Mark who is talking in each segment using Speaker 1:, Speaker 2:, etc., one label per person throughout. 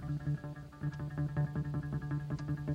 Speaker 1: Thank you.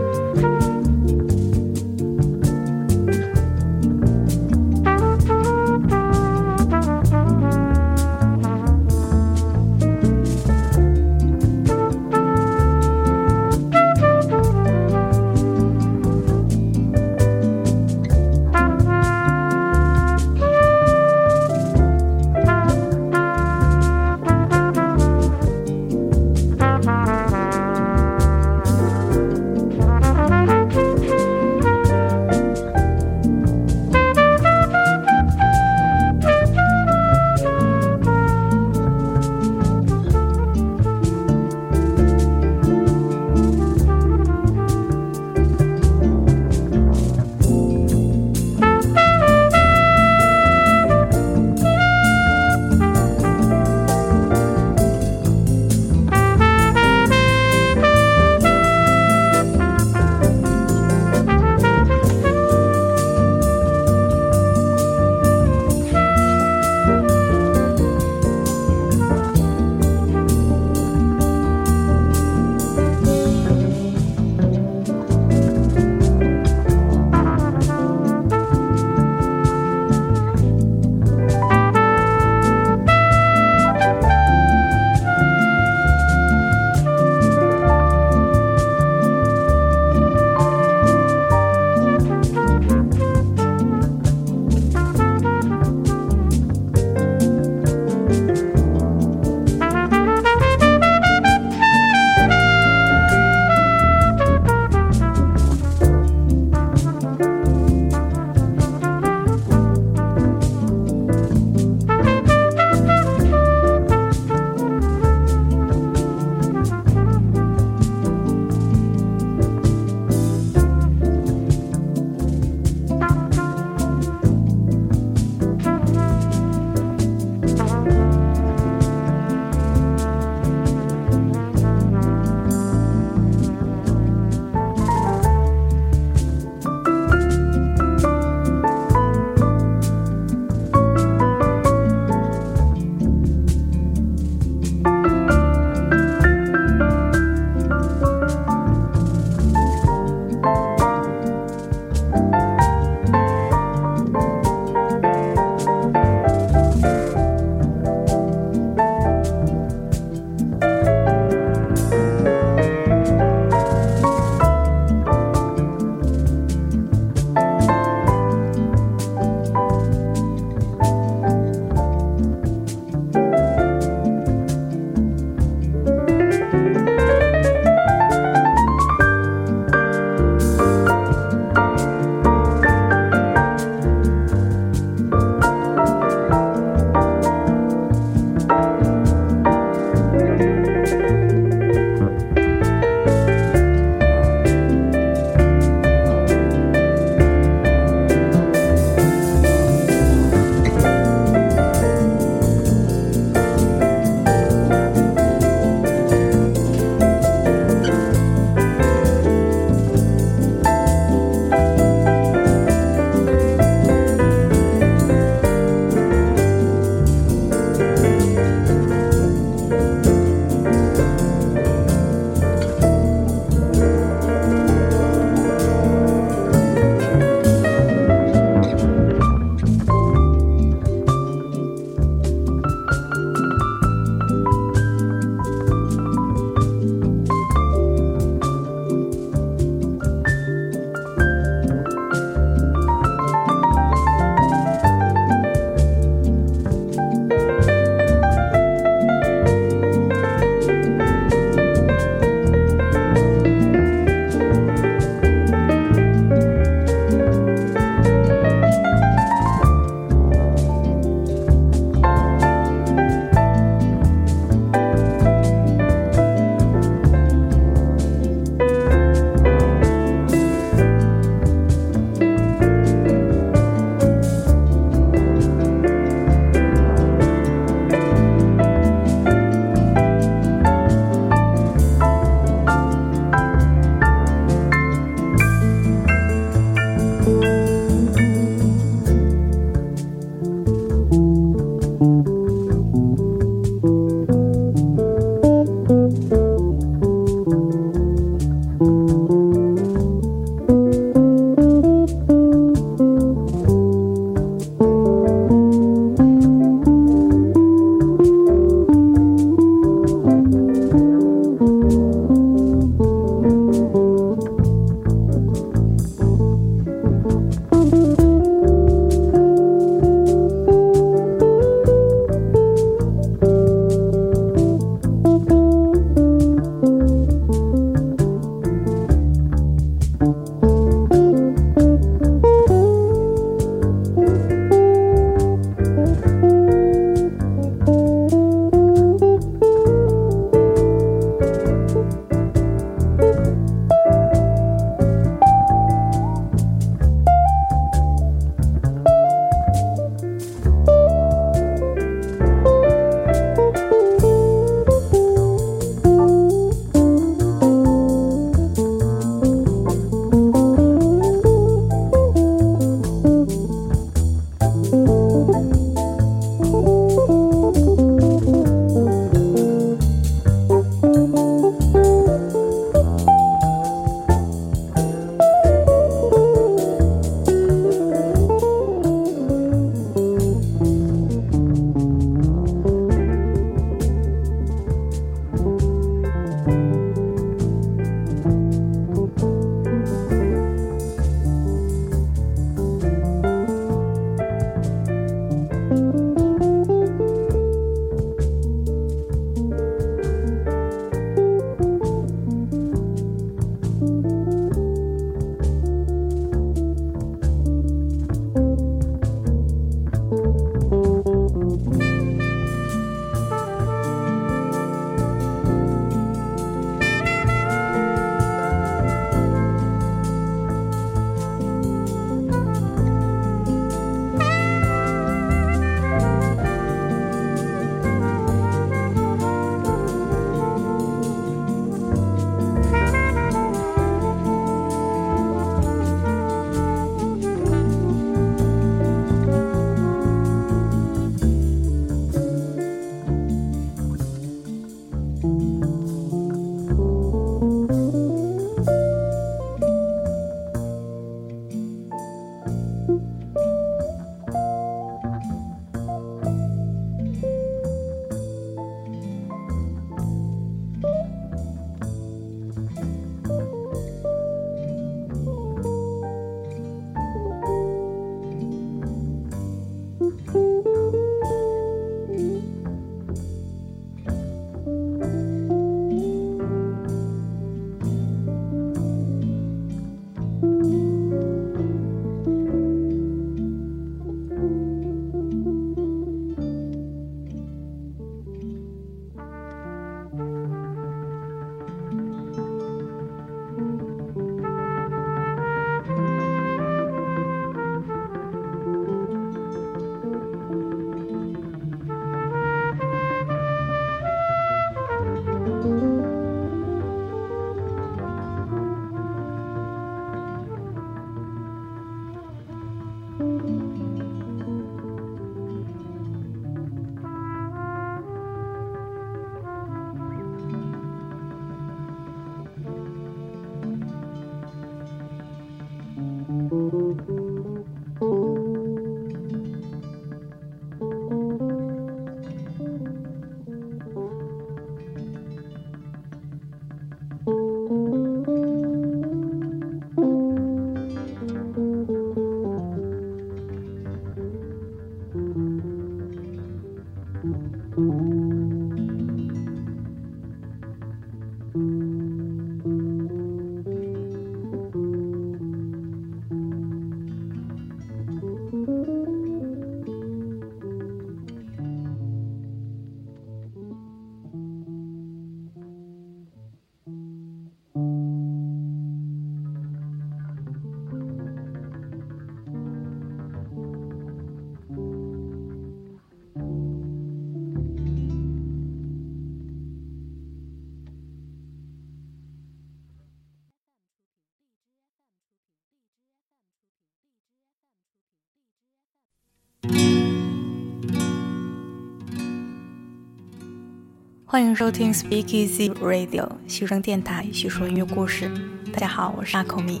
Speaker 1: 欢迎收听 Speakeasy Radio 西声电台，叙说音乐故事。大家好，我是阿口米。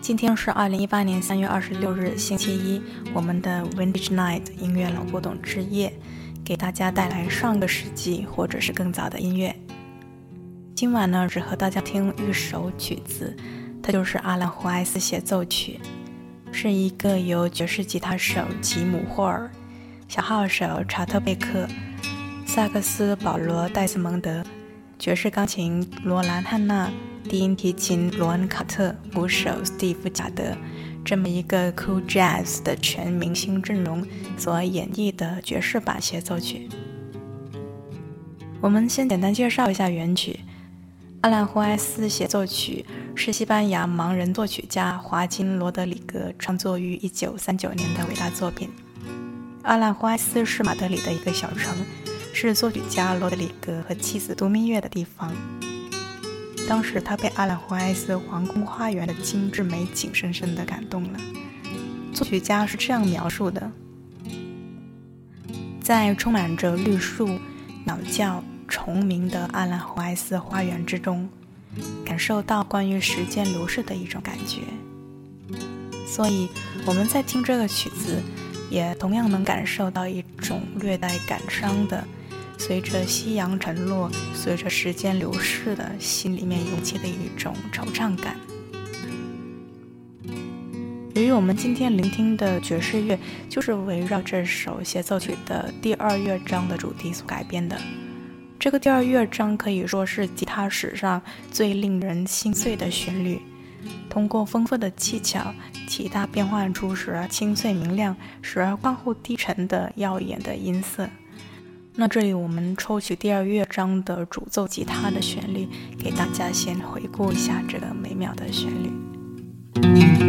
Speaker 1: 今天是二零一八年三月二十六日，星期一，我们的 Vintage Night 音乐老古董之夜，给大家带来上个世纪或者是更早的音乐。今晚呢，只和大家听一首曲子，它就是阿兰·胡埃斯协奏曲，是一个由爵士吉他手吉姆·霍尔、小号手查特贝克。萨克斯保罗·戴斯蒙德，爵士钢琴罗兰·汉纳，低音提琴罗恩·卡特，鼓手斯蒂夫·贾德，这么一个 Cool Jazz 的全明星阵容所演绎的爵士版协奏曲。我们先简单介绍一下原曲，《阿兰·霍埃斯协奏曲》是西班牙盲人作曲家华金·罗德里格创作于1939年的伟大作品。阿兰·霍埃斯是马德里的一个小城。是作曲家罗德里格和妻子度蜜月的地方。当时他被阿兰霍埃斯皇宫花园的精致美景深深地感动了。作曲家是这样描述的：在充满着绿树、鸟叫、虫鸣的阿兰霍埃斯花园之中，感受到关于时间流逝的一种感觉。所以我们在听这个曲子，也同样能感受到一种略带感伤的。随着夕阳沉落，随着时间流逝的心里面涌起的一种惆怅感。由于我们今天聆听的爵士乐就是围绕这首协奏曲的第二乐章的主题所改编的，这个第二乐章可以说是吉他史上最令人心碎的旋律。通过丰富的技巧，吉他变换出时而清脆明亮，时而宽厚低沉的耀眼的音色。那这里我们抽取第二乐章的主奏吉他的旋律，给大家先回顾一下这个美妙的旋律。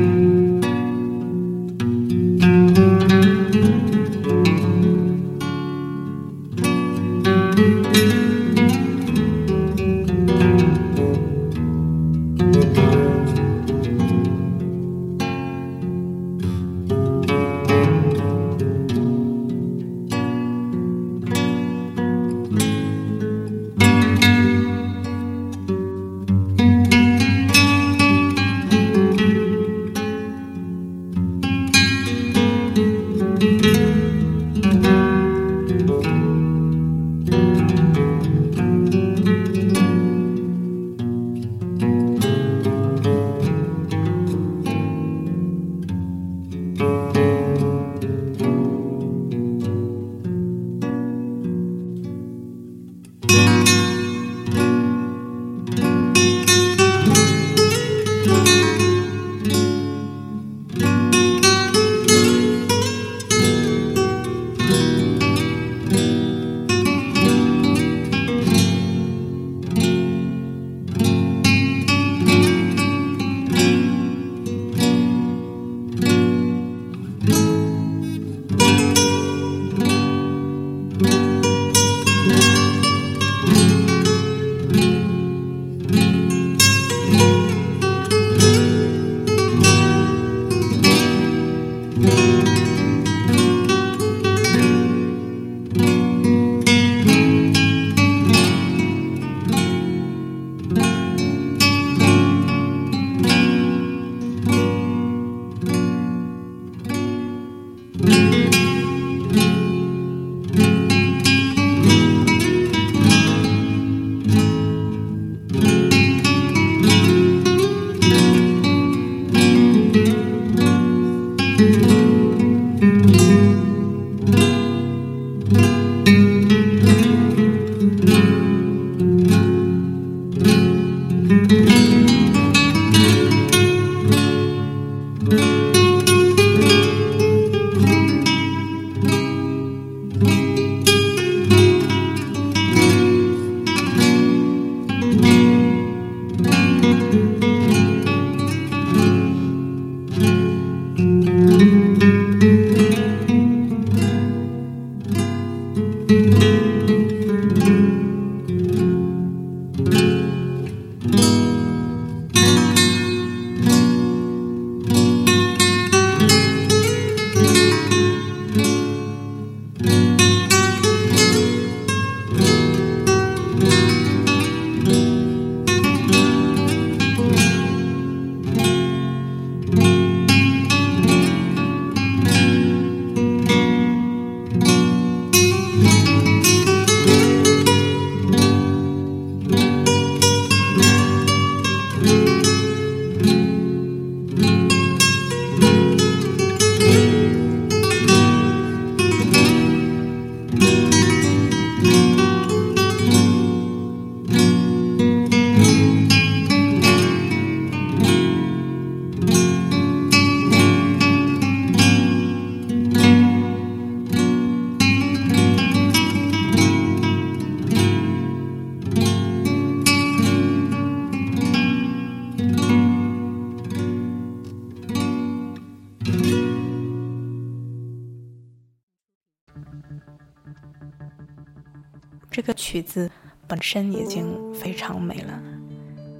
Speaker 1: 这个曲子本身已经非常美了。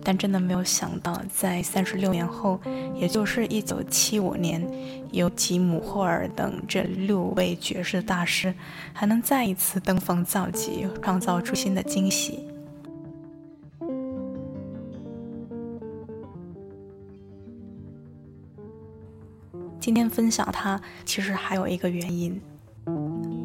Speaker 1: 但真的没有想到，在三十六年后，也就是一九七五年，由吉姆·霍尔等这六位爵士大师还能再一次登峰造极，创造出新的惊喜。今天分享它，其实还有一个原因。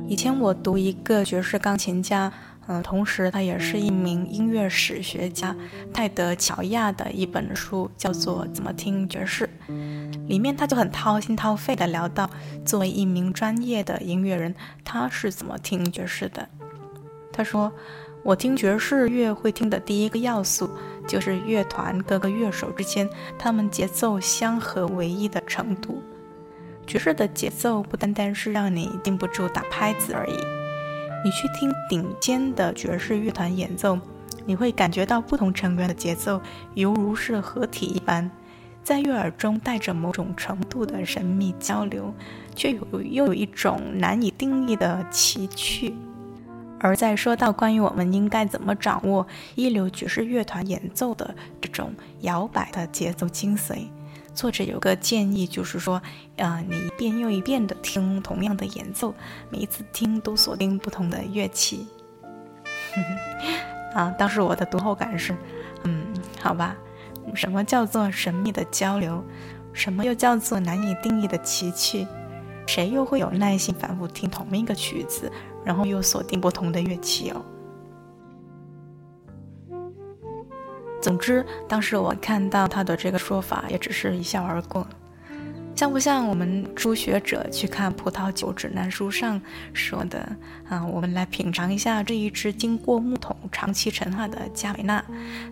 Speaker 1: 以前我读一个爵士钢琴家。嗯，同时他也是一名音乐史学家，泰德·乔亚的一本书叫做《怎么听爵士》，里面他就很掏心掏肺地聊到，作为一名专业的音乐人，他是怎么听爵士的。他说：“我听爵士乐会听的第一个要素，就是乐团各个乐手之间他们节奏相合为一的程度。爵士的节奏不单单是让你禁不住打拍子而已。”你去听顶尖的爵士乐团演奏，你会感觉到不同成员的节奏犹如是合体一般，在悦耳中带着某种程度的神秘交流，却有又有一种难以定义的奇趣。而在说到关于我们应该怎么掌握一流爵士乐团演奏的这种摇摆的节奏精髓。作者有个建议，就是说，呃，你一遍又一遍的听同样的演奏，每一次听都锁定不同的乐器。啊，当时我的读后感是，嗯，好吧，什么叫做神秘的交流？什么又叫做难以定义的奇趣？谁又会有耐心反复听同一个曲子，然后又锁定不同的乐器哦？总之，当时我看到他的这个说法，也只是一笑而过。像不像我们初学者去看葡萄酒指南书上说的啊？我们来品尝一下这一支经过木桶长期陈化的加美纳，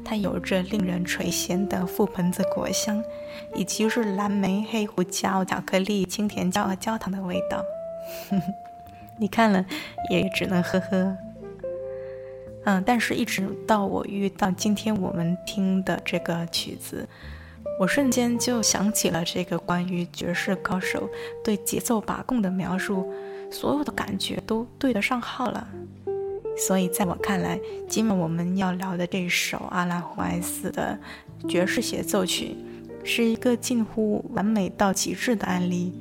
Speaker 1: 它有着令人垂涎的覆盆子果香，以及是蓝莓、黑胡椒、巧克力、青甜椒和焦糖的味道。你看了也只能呵呵。嗯，但是，一直到我遇到今天我们听的这个曲子，我瞬间就想起了这个关于爵士高手对节奏把控的描述，所有的感觉都对得上号了。所以，在我看来，今晚我们要聊的这首阿拉胡埃斯的爵士协奏曲，是一个近乎完美到极致的案例。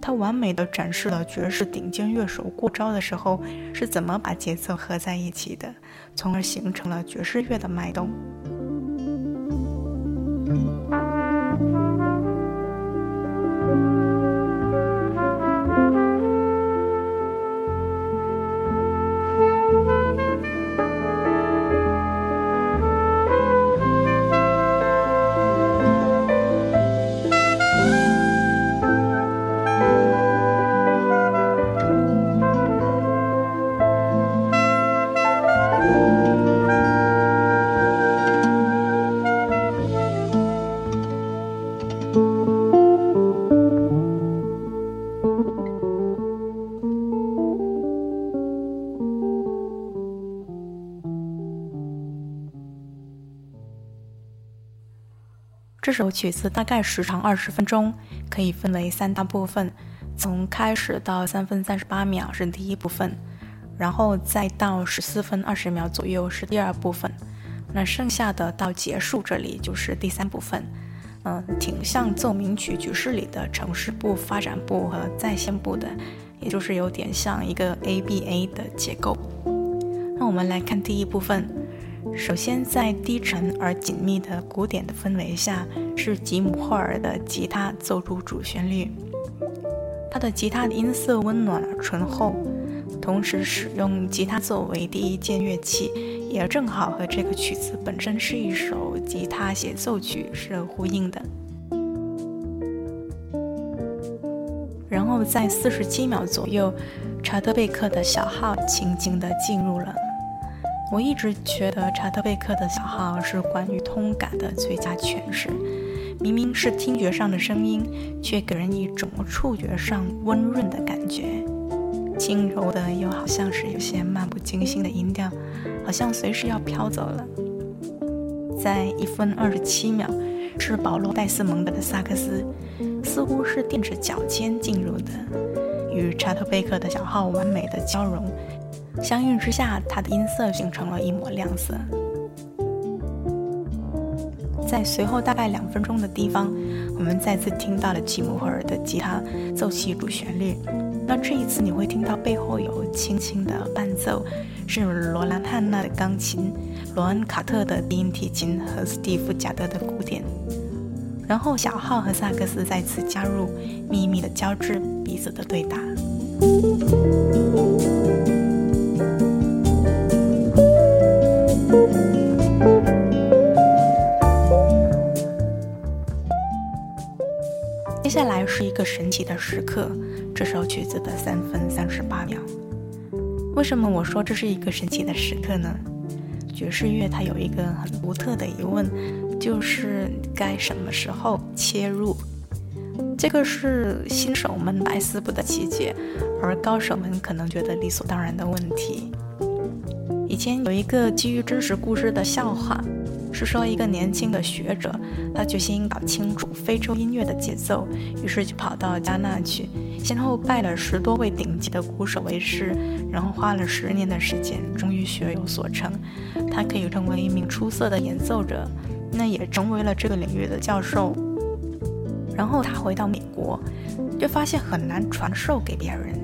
Speaker 1: 他完美的展示了爵士顶尖乐手过招的时候是怎么把节奏合在一起的，从而形成了爵士乐的脉动。这首曲子大概时长二十分钟，可以分为三大部分。从开始到三分三十八秒是第一部分，然后再到十四分二十秒左右是第二部分，那剩下的到结束这里就是第三部分。嗯，挺像奏鸣曲曲式里的城市部、发展部和在线部的，也就是有点像一个 ABA 的结构。那我们来看第一部分。首先，在低沉而紧密的古典的氛围下，是吉姆·霍尔的吉他奏出主旋律。他的吉他的音色温暖而醇厚，同时使用吉他作为第一件乐器，也正好和这个曲子本身是一首吉他协奏曲是呼应的。然后在四十七秒左右，查德贝克的小号轻轻地进入了。我一直觉得查特贝克的小号是关于通感的最佳诠释。明明是听觉上的声音，却给人一种触觉上温润的感觉，轻柔的又好像是有些漫不经心的音调，好像随时要飘走了。在一分二十七秒，是保罗·戴斯蒙德的萨克斯，似乎是垫着脚尖进入的，与查特贝克的小号完美的交融。相应之下，它的音色形成了一抹亮色。在随后大概两分钟的地方，我们再次听到了吉姆·霍尔的吉他奏起主旋律。那这一次你会听到背后有轻轻的伴奏，是罗兰·汉娜的钢琴、罗恩·卡特的低音提琴和斯蒂夫·贾德的鼓点。然后小号和萨克斯再次加入，秘密的交织，彼此的对打。接下来是一个神奇的时刻，这首曲子的三分三十八秒。为什么我说这是一个神奇的时刻呢？爵士乐它有一个很独特的疑问。就是该什么时候切入，这个是新手们百思不得其解，而高手们可能觉得理所当然的问题。以前有一个基于真实故事的笑话，是说一个年轻的学者，他决心搞清楚非洲音乐的节奏，于是就跑到加纳去，先后拜了十多位顶级的鼓手为师，然后花了十年的时间，终于学有所成，他可以成为一名出色的演奏者。那也成为了这个领域的教授。然后他回到美国，就发现很难传授给别人，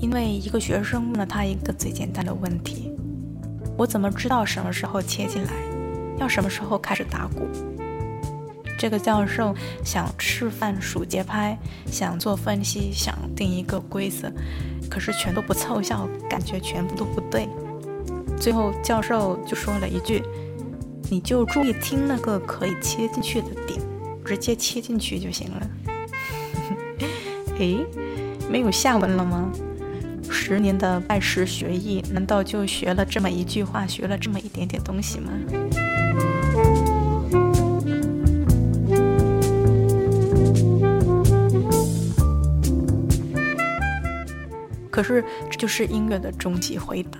Speaker 1: 因为一个学生问了他一个最简单的问题：我怎么知道什么时候切进来，要什么时候开始打鼓？这个教授想示范数节拍，想做分析，想定一个规则，可是全都不凑效，感觉全部都不对。最后教授就说了一句。你就注意听那个可以切进去的点，直接切进去就行了。诶，没有下文了吗？十年的拜师学艺，难道就学了这么一句话，学了这么一点点东西吗？可是这就是音乐的终极回答，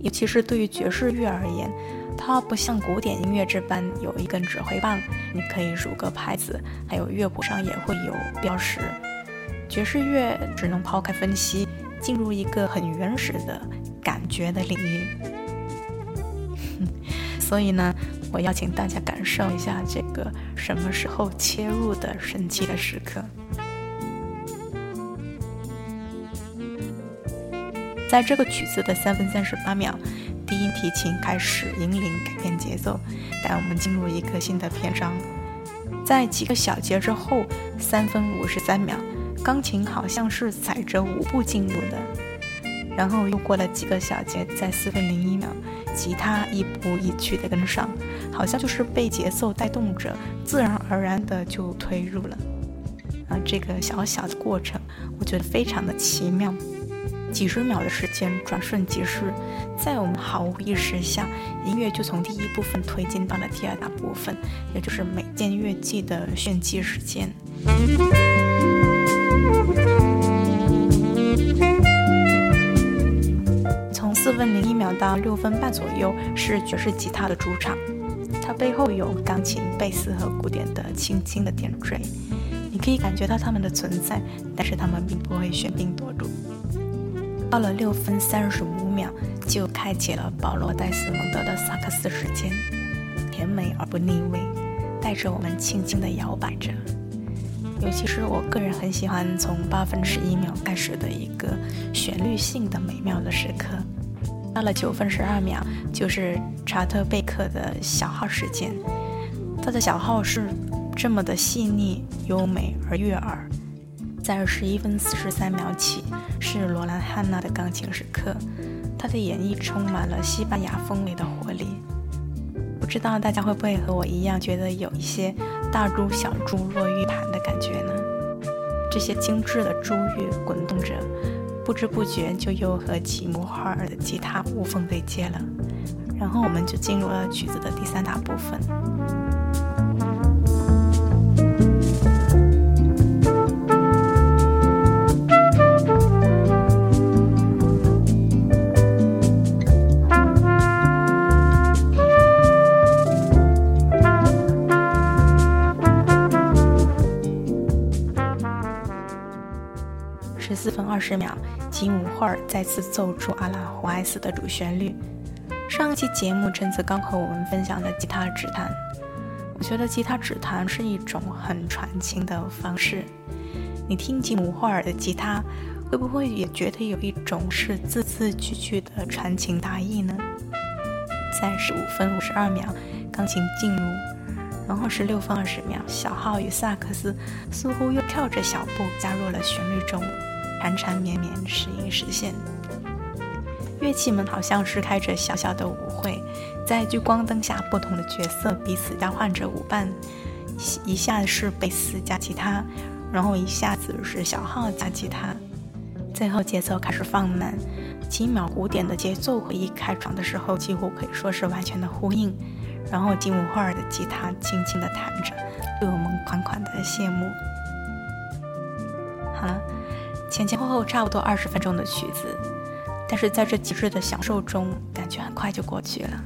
Speaker 1: 尤其是对于爵士乐而言。它不像古典音乐这般有一根指挥棒，你可以数个拍子，还有乐谱上也会有标识。爵士乐只能抛开分析，进入一个很原始的感觉的领域。所以呢，我邀请大家感受一下这个什么时候切入的神奇的时刻。在这个曲子的三分三十八秒。低音提琴开始引领改变节奏，带我们进入一个新的篇章。在几个小节之后，三分五十三秒，钢琴好像是踩着舞步进入的。然后又过了几个小节，在四分零一秒，吉他一步一趋的跟上，好像就是被节奏带动着，自然而然的就推入了。啊，这个小小的过程，我觉得非常的奇妙。几十秒的时间转瞬即逝，在我们毫无意识下，音乐就从第一部分推进到了第二大部分，也就是每件乐器的炫技时间。从四分零一秒到六分半左右是爵士吉他的主场，它背后有钢琴、贝斯和古典的轻轻的点缀，你可以感觉到它们的存在，但是它们并不会喧宾夺主。到了六分三十五秒，就开启了保罗·戴斯蒙德的萨克斯时间，甜美而不腻味，带着我们轻轻地摇摆着。尤其是我个人很喜欢从八分十一秒开始的一个旋律性的美妙的时刻。到了九分十二秒，就是查特贝克的小号时间，他的小号是这么的细腻、优美而悦耳。在十一分四十三秒起，是罗兰·汉娜的钢琴时刻，她的演绎充满了西班牙风味的活力。不知道大家会不会和我一样，觉得有一些大珠小珠落玉盘的感觉呢？这些精致的珠玉滚动着，不知不觉就又和吉姆·哈尔的吉他无缝对接了。然后我们就进入了曲子的第三大部分。二十秒，吉姆·霍尔再次奏出阿拉胡埃斯的主旋律。上一期节目，陈子刚和我们分享了吉他指弹。我觉得吉他指弹是一种很传情的方式。你听吉姆·霍尔的吉他，会不会也觉得有一种是字字句句的传情达意呢？在十五分五十二秒，钢琴进入，然后十六分二十秒，小号与萨克斯似乎又跳着小步加入了旋律中，缠缠绵绵，时隐时现。乐器们好像是开着小小的舞会，在聚光灯下，不同的角色彼此交换着舞伴，一下是贝斯加吉他，然后一下子是小号加吉他，最后节奏开始放慢，几秒鼓点的节奏和一开场的时候几乎可以说是完全的呼应，然后吉姆·霍尔的吉他轻轻的弹着，对我们款款的谢幕。好了，前前后后差不多二十分钟的曲子。但是在这极致的享受中，感觉很快就过去了。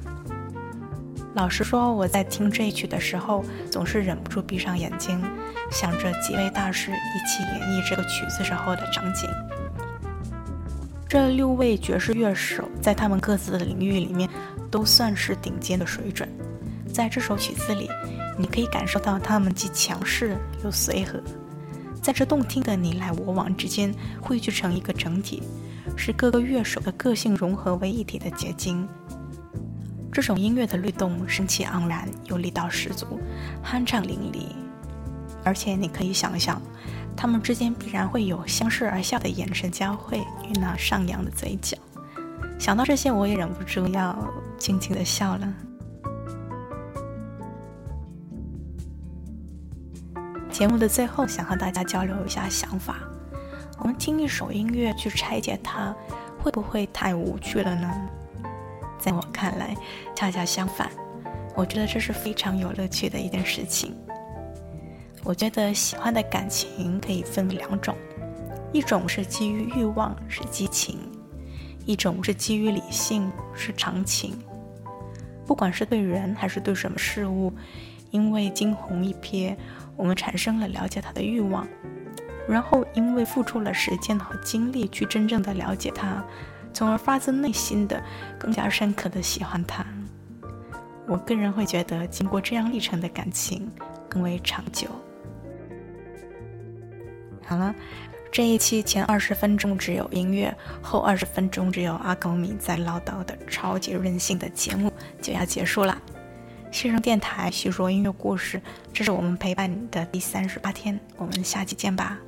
Speaker 1: 老实说，我在听这一曲的时候，总是忍不住闭上眼睛，想着几位大师一起演绎这个曲子时候的场景。这六位爵士乐手在他们各自的领域里面，都算是顶尖的水准。在这首曲子里，你可以感受到他们既强势又随和，在这动听的你来我往之间汇聚成一个整体。是各个乐手的个性融合为一体的结晶。这种音乐的律动生气盎然，又力道十足，酣畅淋漓。而且你可以想象，他们之间必然会有相视而笑的眼神交汇与那上扬的嘴角。想到这些，我也忍不住要轻轻的笑了。节目的最后，想和大家交流一下想法。我们听一首音乐去拆解它，会不会太无趣了呢？在我看来，恰恰相反，我觉得这是非常有乐趣的一件事情。我觉得喜欢的感情可以分两种，一种是基于欲望，是激情；一种是基于理性，是长情。不管是对人还是对什么事物，因为惊鸿一瞥，我们产生了了解他的欲望。然后，因为付出了时间和精力去真正的了解他，从而发自内心的、更加深刻的喜欢他。我个人会觉得，经过这样历程的感情更为长久。好了，这一期前二十分钟只有音乐，后二十分钟只有阿狗米在唠叨的超级任性的节目就要结束了。新声电台叙说音乐故事这是我们陪伴你的第三十八天我们下期见吧。